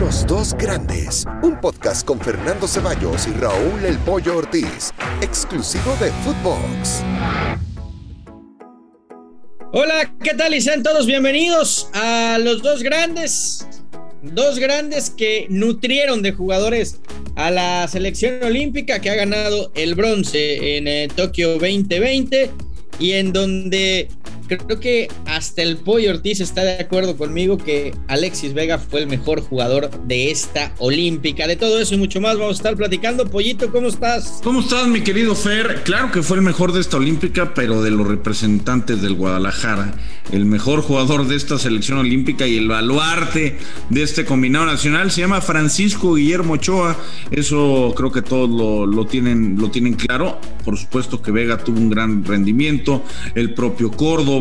Los dos grandes, un podcast con Fernando Ceballos y Raúl El Pollo Ortiz, exclusivo de Footbox. Hola, ¿qué tal? Y sean todos bienvenidos a los dos grandes, dos grandes que nutrieron de jugadores a la selección olímpica que ha ganado el bronce en eh, Tokio 2020 y en donde creo que hasta el Pollo Ortiz está de acuerdo conmigo que Alexis Vega fue el mejor jugador de esta olímpica. De todo eso y mucho más vamos a estar platicando. Pollito, ¿cómo estás? ¿Cómo estás, mi querido Fer? Claro que fue el mejor de esta olímpica, pero de los representantes del Guadalajara. El mejor jugador de esta selección olímpica y el baluarte de este combinado nacional se llama Francisco Guillermo Ochoa. Eso creo que todos lo, tienen, lo tienen claro. Por supuesto que Vega tuvo un gran rendimiento, el propio Córdoba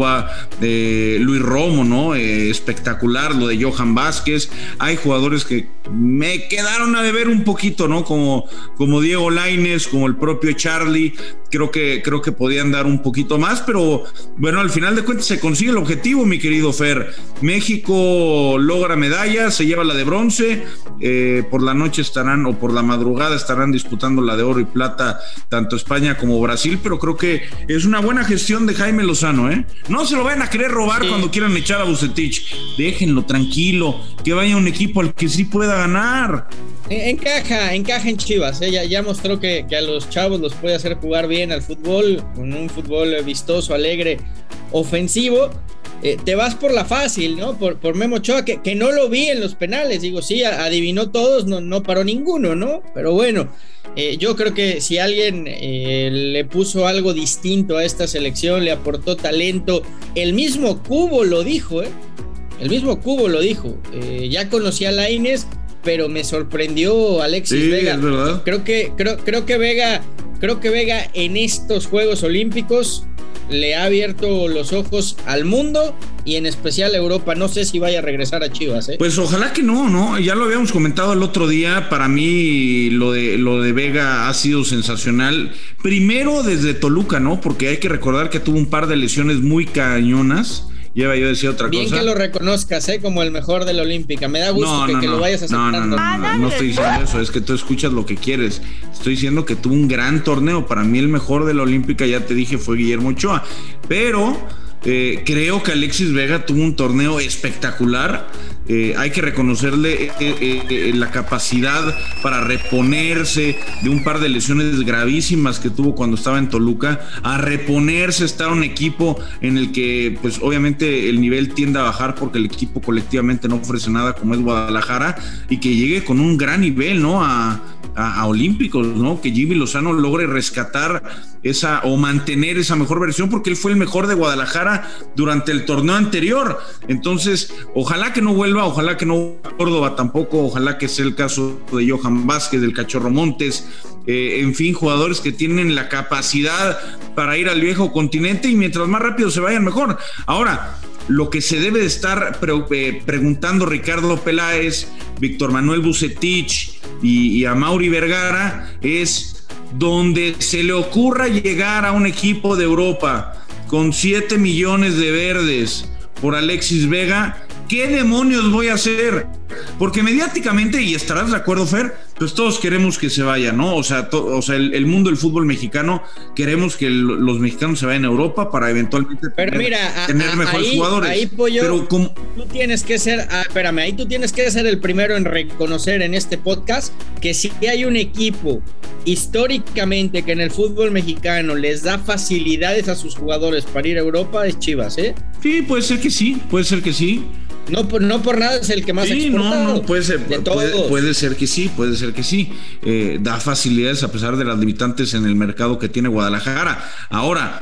de Luis Romo, ¿no? Eh, espectacular lo de Johan Vázquez. Hay jugadores que me quedaron a deber un poquito, ¿no? Como, como Diego Laines, como el propio Charlie. Creo que, creo que podían dar un poquito más, pero bueno, al final de cuentas se consigue el objetivo, mi querido Fer. México logra medalla, se lleva la de bronce. Eh, por la noche estarán, o por la madrugada estarán disputando la de oro y plata, tanto España como Brasil, pero creo que es una buena gestión de Jaime Lozano, ¿eh? No se lo vayan a querer robar cuando quieran echar a Bucetich. Déjenlo tranquilo, que vaya un equipo al que sí pueda ganar. Encaja, encaja en Chivas. ¿eh? Ya, mostró que, a los chavos los puede hacer jugar bien al fútbol, con un fútbol vistoso, alegre, ofensivo. Eh, te vas por la fácil, ¿no? Por, por Memo Ochoa, que, que, no lo vi en los penales. Digo, sí, adivinó todos, no, no paró ninguno, ¿no? Pero bueno, eh, yo creo que si alguien eh, le puso algo distinto a esta selección, le aportó talento, el mismo Cubo lo dijo, ¿eh? El mismo Cubo lo dijo. ya conocía a Laines, pero me sorprendió Alexis sí, Vega. Es verdad. Creo que, creo, creo que Vega, creo que Vega en estos Juegos Olímpicos le ha abierto los ojos al mundo y en especial a Europa. No sé si vaya a regresar a Chivas. ¿eh? Pues ojalá que no, ¿no? Ya lo habíamos comentado el otro día. Para mí lo de, lo de Vega ha sido sensacional. Primero desde Toluca, ¿no? Porque hay que recordar que tuvo un par de lesiones muy cañonas lleva yo a decir otra cosa. Bien que lo reconozcas, ¿eh? Como el mejor de la Olímpica. Me da gusto que, lo vayas aceptando. No, no, no, no, estoy diciendo eso, es que tú escuchas lo que quieres. Estoy diciendo que tuvo un gran torneo. Para mí el mejor de la Olímpica, ya te dije, fue Guillermo Ochoa. Pero eh, creo que Alexis Vega tuvo un torneo espectacular. Eh, hay que reconocerle eh, la capacidad para reponerse de un par de lesiones gravísimas que tuvo cuando estaba en Toluca, a reponerse, estar un equipo en el que, pues obviamente el nivel tiende a bajar porque el equipo colectivamente no ofrece nada como es Guadalajara y que llegue con un gran nivel, ¿no? A, a, Olímpicos, ¿no? Que Jimmy Lozano logre rescatar esa o mantener esa mejor versión porque él fue el mejor de Guadalajara durante el torneo anterior. Entonces, ojalá que no vuelva, ojalá que no Córdoba tampoco, ojalá que sea el caso de Johan Vázquez, del Cachorro Montes, eh, en fin, jugadores que tienen la capacidad para ir al viejo continente y mientras más rápido se vayan mejor. Ahora, lo que se debe de estar eh, preguntando Ricardo Peláez, Víctor Manuel Bucetich y, a Mauri Vergara es donde se le ocurra llegar a un equipo de Europa con 7 millones de verdes por Alexis Vega, ¿qué demonios voy a hacer? Porque mediáticamente, y estarás de acuerdo, Fer, pues todos queremos que se vaya, ¿no? O sea, o sea el, mundo del fútbol mexicano, queremos que los mexicanos se vayan a Europa para eventualmente pero tener, mira, mejores jugadores. Ahí, Pero tú tienes que ser, ah, espérame, ahí tú tienes que ser el primero en reconocer en este podcast que si hay un equipo históricamente que en el fútbol mexicano les da facilidades a sus jugadores para ir a Europa, es Chivas, ¿eh? Sí, puede ser que sí, puede ser que sí. No por, no por nada es el que más sí, no, no, puede ser, puede, ser que sí, puede ser que sí. Eh, da facilidades a pesar de las limitantes en el mercado que tiene Guadalajara. Ahora,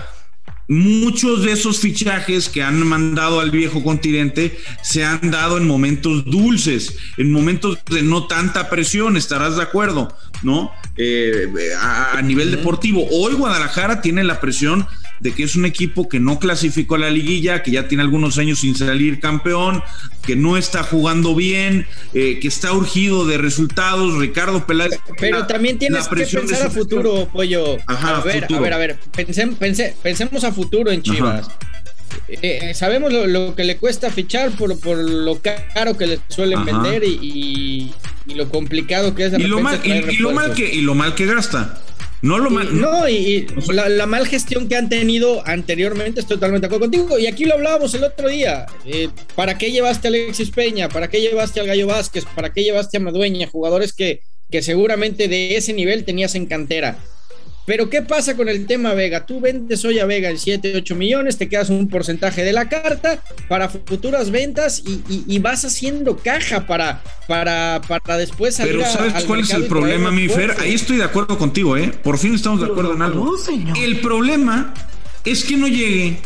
muchos de esos fichajes que han mandado al viejo continente se han dado en momentos dulces, en momentos de no tanta presión, estarás de acuerdo, ¿no? Eh, a, nivel deportivo. Hoy Guadalajara tiene la presión de que es un equipo que no clasificó a la liguilla, que ya tiene algunos años sin salir campeón, que no está jugando bien, eh, que está urgido de resultados. Ricardo Peláez. Pero también tienes que pensar a futuro, pollo. a ver, a ver, a ver, pensemos a futuro en Chivas. eh, sabemos lo, que le cuesta fichar por, por lo caro que le suelen vender y, lo complicado que es. y, lo mal, y, lo mal que, y lo mal que gasta. No lo mal. No, y, la, mal gestión que han tenido anteriormente, estoy totalmente de acuerdo contigo. Y aquí lo hablábamos el otro día. Eh, ¿Para qué llevaste a Alexis Peña? ¿Para qué llevaste al Gallo Vázquez? ¿Para qué llevaste a Madueña? Jugadores que, que seguramente de ese nivel tenías en cantera. Pero ¿qué pasa con el tema Vega? Tú vendes hoy a Vega en 7, 8 millones, te quedas un porcentaje de la carta para futuras ventas y, vas haciendo caja para, para, para después salir Pero ¿sabes cuál es el problema, mi Fer? Ahí estoy de acuerdo contigo, ¿eh? Por fin estamos de acuerdo en algo. El problema es que no llegue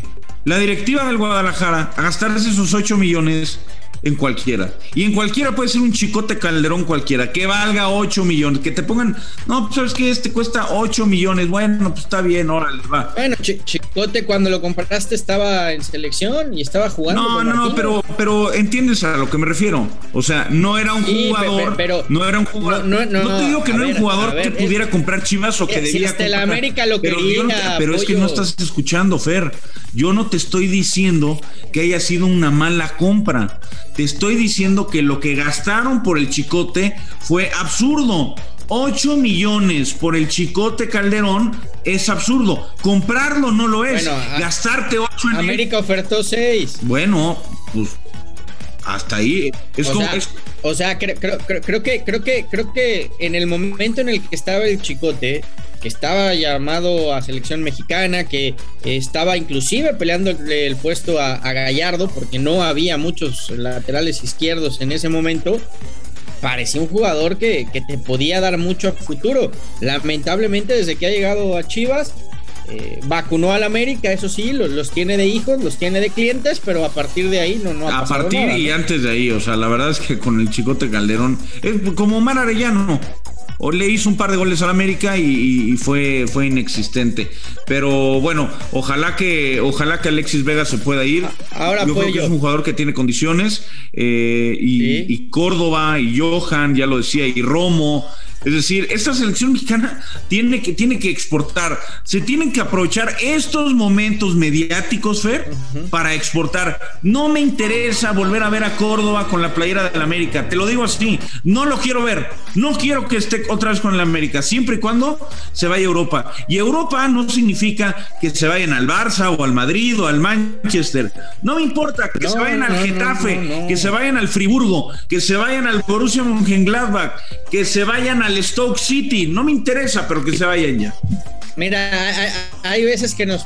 la directiva del Guadalajara a gastarse esos 8 millones en cualquiera. Y en cualquiera puede ser un chicote calderón cualquiera, que valga 8 millones, que te pongan, no, pues sabes que este cuesta 8 millones, bueno, pues está bien, órale, va. Bueno, chicote cuando lo compraste estaba en selección y estaba jugando. No, no, pero, pero entiendes a lo que me refiero. O sea, no era un jugador, pero, no era un jugador. No, te digo que no era un jugador que pudiera comprar Chivas o que debía si la América lo pero quería, pero es que no estás escuchando, Fer. Yo no te estoy diciendo que haya sido una mala compra. Te estoy diciendo que lo que gastaron por el chicote fue absurdo. 8 millones por el chicote Calderón es absurdo. Comprarlo no lo es. Gastarte 8 en América ofertó 6. Bueno, pues hasta ahí. Es o, como, sea, o sea, creo, que, creo que creo que en el momento en el que estaba el chicote, que estaba llamado a selección mexicana, que estaba inclusive peleando el, puesto a, Gallardo, porque no había muchos laterales izquierdos en ese momento, parecía un jugador que, te podía dar mucho futuro. Lamentablemente, desde que ha llegado a Chivas, eh, vacunó al América, eso sí, los, tiene de hijos, los tiene de clientes, pero a partir de ahí no, no ha A partir y antes de ahí, o sea, la verdad es que con el Chicote Calderón, es como Omar Arellano, o le hizo un par de goles al América y, fue, fue inexistente. Pero bueno, ojalá que, ojalá que Alexis Vega se pueda ir. Ahora yo creo que es un jugador que tiene condiciones. Eh, y, y, Córdoba, y Johan, ya lo decía, y Romo. Es decir, esta selección mexicana tiene que, tiene que exportar. Se tienen que aprovechar estos momentos mediáticos, Fer, para exportar. No me interesa volver a ver a Córdoba con la playera del América. Te lo digo así. No lo quiero ver. No quiero que esté otra vez con el América, siempre y cuando se vaya a Europa. Y Europa no significa que se vayan al Barça o al Madrid o al Manchester. No me importa que se vayan al Getafe, que se vayan al Friburgo, que se vayan al Borussia Mönchengladbach, que se vayan al Stoke City, no me interesa, pero que se vayan ya. Mira, hay, veces que nos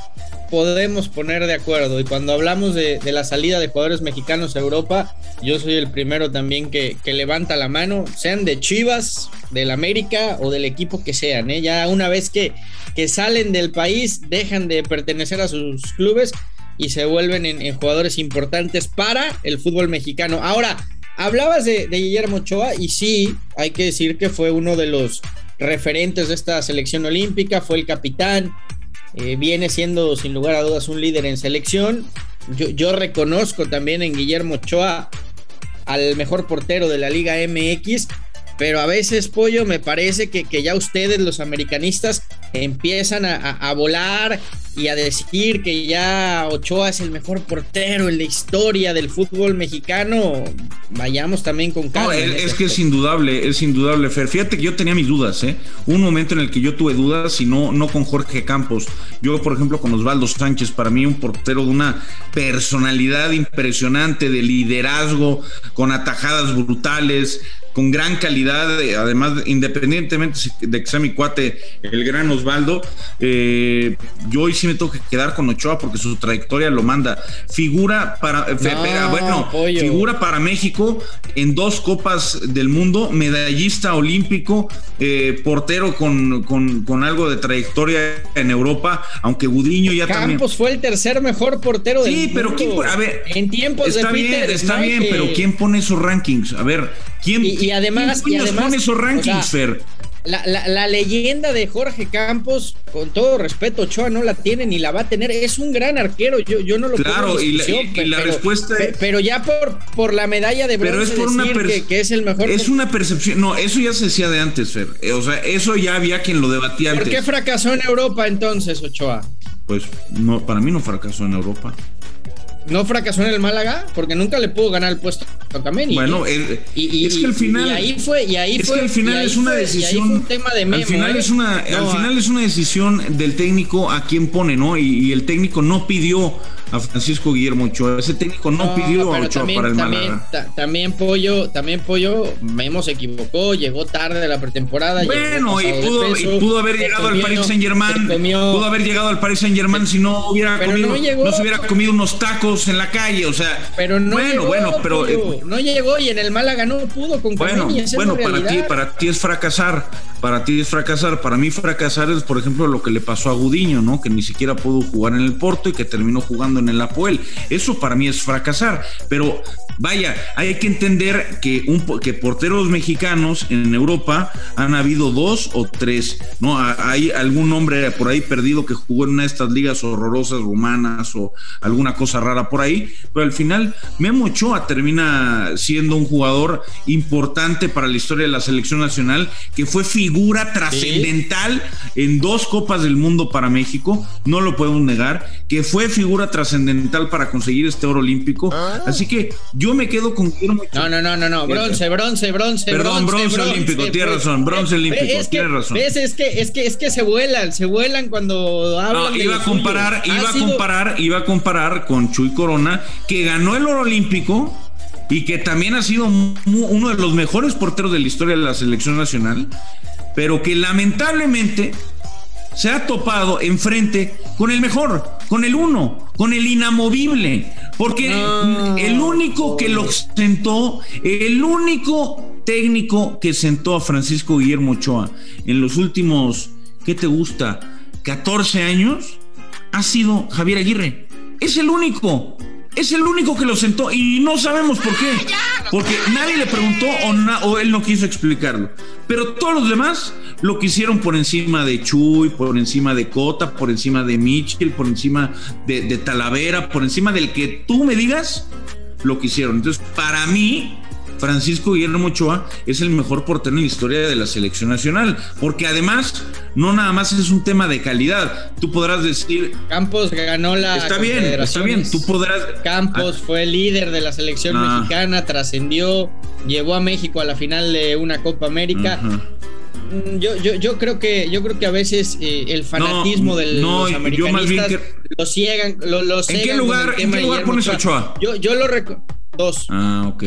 podemos poner de acuerdo y cuando hablamos de, la salida de jugadores mexicanos a Europa, yo soy el primero también que, levanta la mano, sean de Chivas, del América o del equipo que sean. ¿eh? Ya una vez que, que salen del país, dejan de pertenecer a sus clubes y se vuelven en jugadores importantes para el fútbol mexicano. Ahora, Hablabas de, Guillermo Ochoa y sí, hay que decir que fue uno de los referentes de esta selección olímpica, fue el capitán, eh, viene siendo sin lugar a dudas un líder en selección. Yo, yo, reconozco también en Guillermo Ochoa al mejor portero de la Liga MX, pero a veces, Pollo, me parece que, que ya ustedes, los americanistas, empiezan a, volar y a decir que ya Ochoa es el mejor portero en la historia del fútbol mexicano, vayamos también con calma. es, que es indudable, es indudable, Fer. Fíjate que yo tenía mis dudas, ¿eh? Un momento en el que yo tuve dudas y no, no con Jorge Campos. Yo, por ejemplo, con Osvaldo Sánchez, para mí un portero de una personalidad impresionante, de liderazgo, con atajadas brutales, con gran calidad, eh, además, independientemente de que sea mi cuate, el gran Osvaldo, eh, yo hoy sí me tengo que quedar con Ochoa porque su trayectoria lo manda. Figura para, eh, bueno, figura para México en dos copas del mundo, medallista olímpico, portero con, con, algo de trayectoria en Europa, aunque Gudiño ya Campos también. fue el tercer mejor portero del mundo. Sí, pero ¿quién, a ver, en tiempos está de bien, está bien, pero ¿quién pone esos rankings? A ver, ¿quién, y, además, ¿quién pone esos rankings, Fer? La, leyenda de Jorge Campos, con todo respeto, Ochoa no la tiene ni la va a tener. Es un gran arquero, yo, yo no lo Claro, y la, respuesta Pero ya por, por la medalla de bronce pero es por decir que, es el mejor. Es una percepción. No, eso ya se decía de antes, Fer. Eh, o sea, eso ya había quien lo debatía antes. ¿Por qué fracasó en Europa entonces, Ochoa? Pues no, para mí no fracasó en Europa. No fracasó en el Málaga porque nunca le pudo ganar el puesto a Kameni. Bueno, es, y, es que al final. Y ahí fue, y ahí es fue. que al final es una fue, decisión. un tema de memo, al final ¿eh? es una, no, al final es una decisión del técnico a quien pone, ¿no? Y, y, el técnico no pidió a Francisco Guillermo Ochoa. Ese técnico no, pidió a Ochoa también, para el también, Málaga. Ta, también Pollo, también Pollo, Memo se equivocó, llegó tarde de la pretemporada. Bueno, y pudo, peso, y pudo haber llegado comió, al Paris Saint Germain. Pudo haber llegado al Paris Saint Germain si no hubiera comido, no, llegó, no se hubiera comido unos tacos en la calle, o sea. Pero no bueno, llegó, bueno, pero Pollo, no llegó y en el Málaga no pudo con Bueno, bueno, para ti, para ti es fracasar, para ti es fracasar. Para mí fracasar es, por ejemplo, lo que le pasó a Gudiño, ¿no? Que ni siquiera pudo jugar en el Porto y que terminó jugando en el Apoel. Eso para mí es fracasar. Pero vaya, hay que entender que un que porteros mexicanos en Europa han habido dos o tres, ¿no? Hay algún hombre por ahí perdido que jugó en una de estas ligas horrorosas rumanas o alguna cosa rara por ahí, pero al final Memo Ochoa termina siendo un jugador importante para la historia de la selección nacional, que fue figura trascendental ¿Sí? en dos Copas del Mundo para México, no lo podemos negar, que fue figura trascendental para conseguir este oro olímpico. Ah. Así que yo me quedo con Guillermo No, no, no, no, no, bronce, bronce, bronce. Perdón, bronce, bronce, bronce olímpico, tienes razón, bronce olímpico, es tienes que, razón. ¿ves? Es que, es que, es que se vuelan, se vuelan cuando hablan. No, iba a comparar, suyo. iba a sido... comparar, iba a comparar con Chuy Corona, que ganó el oro olímpico y que también ha sido uno de los mejores porteros de la historia de la selección nacional, pero que lamentablemente se ha topado enfrente con el mejor, con el uno, con el inamovible, porque no. el único que lo sentó, el único técnico que sentó a Francisco Guillermo Ochoa en los últimos, ¿qué te gusta? 14 años, ha sido Javier Aguirre. Es el único. Es el único que lo sentó y no sabemos por qué. Porque nadie le preguntó o, na o, él no quiso explicarlo. Pero todos los demás lo quisieron por encima de Chuy, por encima de Cota, por encima de Mitchell, por encima de, de Talavera, por encima del que tú me digas, lo quisieron. Entonces, para mí, Francisco Guillermo Ochoa es el mejor portero en la historia de la selección nacional, porque además no nada más es un tema de calidad. Tú podrás decir Campos ganó la Está bien, está bien, tú podrás Campos ah, fue líder de la selección ah, mexicana, trascendió, llevó a México a la final de una Copa América. Uh -huh. Yo, yo, yo creo que yo creo que a veces eh, el fanatismo no, de no, los americanistas que... lo ciegan, lo, lo ¿En qué lugar, ¿en qué lugar pones Ochoa? Yo, yo lo recuerdo. Dos. Ah, ok.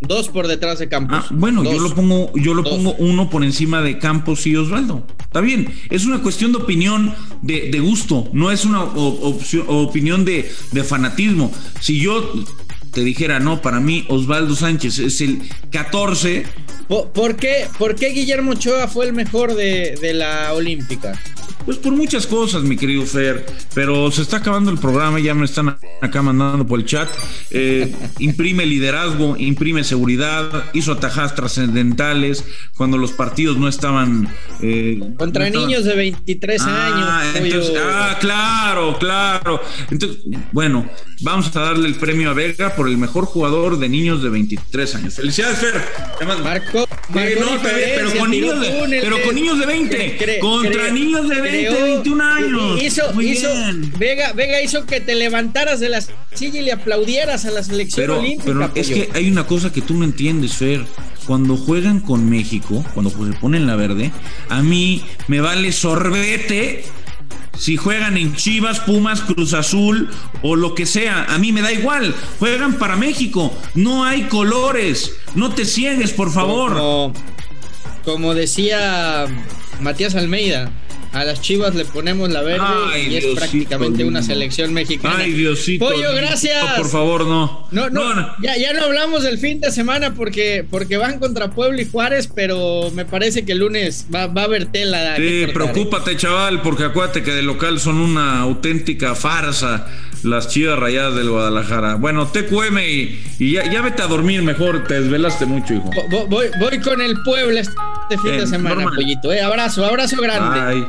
Dos por detrás de Campos. Ah, bueno, Dos. yo lo pongo, yo lo Dos. pongo uno por encima de Campos y Osvaldo. Está bien, es una cuestión de opinión, de, de gusto, no es una opción, opinión de, de fanatismo. Si yo te dijera, no, para mí Osvaldo Sánchez es el 14. ¿Por, qué, ¿Por qué Guillermo Ochoa fue el mejor de la Olímpica? Pues por muchas cosas, mi querido Fer, pero se está acabando el programa, ya me están acá mandando por el chat. Eh, imprime liderazgo, imprime seguridad, hizo atajadas trascendentales cuando los partidos no estaban. Eh, Contra no niños de 23 ah, años. Entonces, ah, claro, claro. Entonces, bueno, vamos a darle el premio a Vega por el mejor jugador de niños de 23 años. Felicidades, Fer. Marco, Marco eh, no, pero, con niños de, pero con niños de 20. Cre, contra niños de 20, creo, 21 años. Hizo, Muy hizo, bien. Vega, Vega hizo que te levantaras de la silla y le aplaudieras a la selección pero, olímpica. Pero es que hay una cosa que tú no entiendes, Fer. Cuando juegan con México, cuando se ponen la verde, a mí me vale sorbete si juegan en Chivas, Pumas, Cruz Azul o lo que sea, a mí me da igual. Juegan para México, no hay colores. No te ciegues, por favor. Como, como decía Matías Almeida, a las Chivas le ponemos la verde Ay, y es Diosito prácticamente lindo. una selección mexicana. Ay, Diosito. Pollo, gracias. No, por favor, no. No, no, No, no. Ya, ya no hablamos del fin de semana porque, porque van contra Puebla y Juárez, pero me parece que el lunes va, va a haber tela. Sí, cortar, ¿eh? preocúpate, chaval, porque acuérdate que de local son una auténtica farsa las chivas rayadas del Guadalajara. Bueno, TQM y, y ya, ya vete a dormir mejor, te desvelaste mucho, hijo. Voy, voy, voy con el Puebla este fin de semana, normal. pollito. Eh, abrazo, abrazo grande. Ay.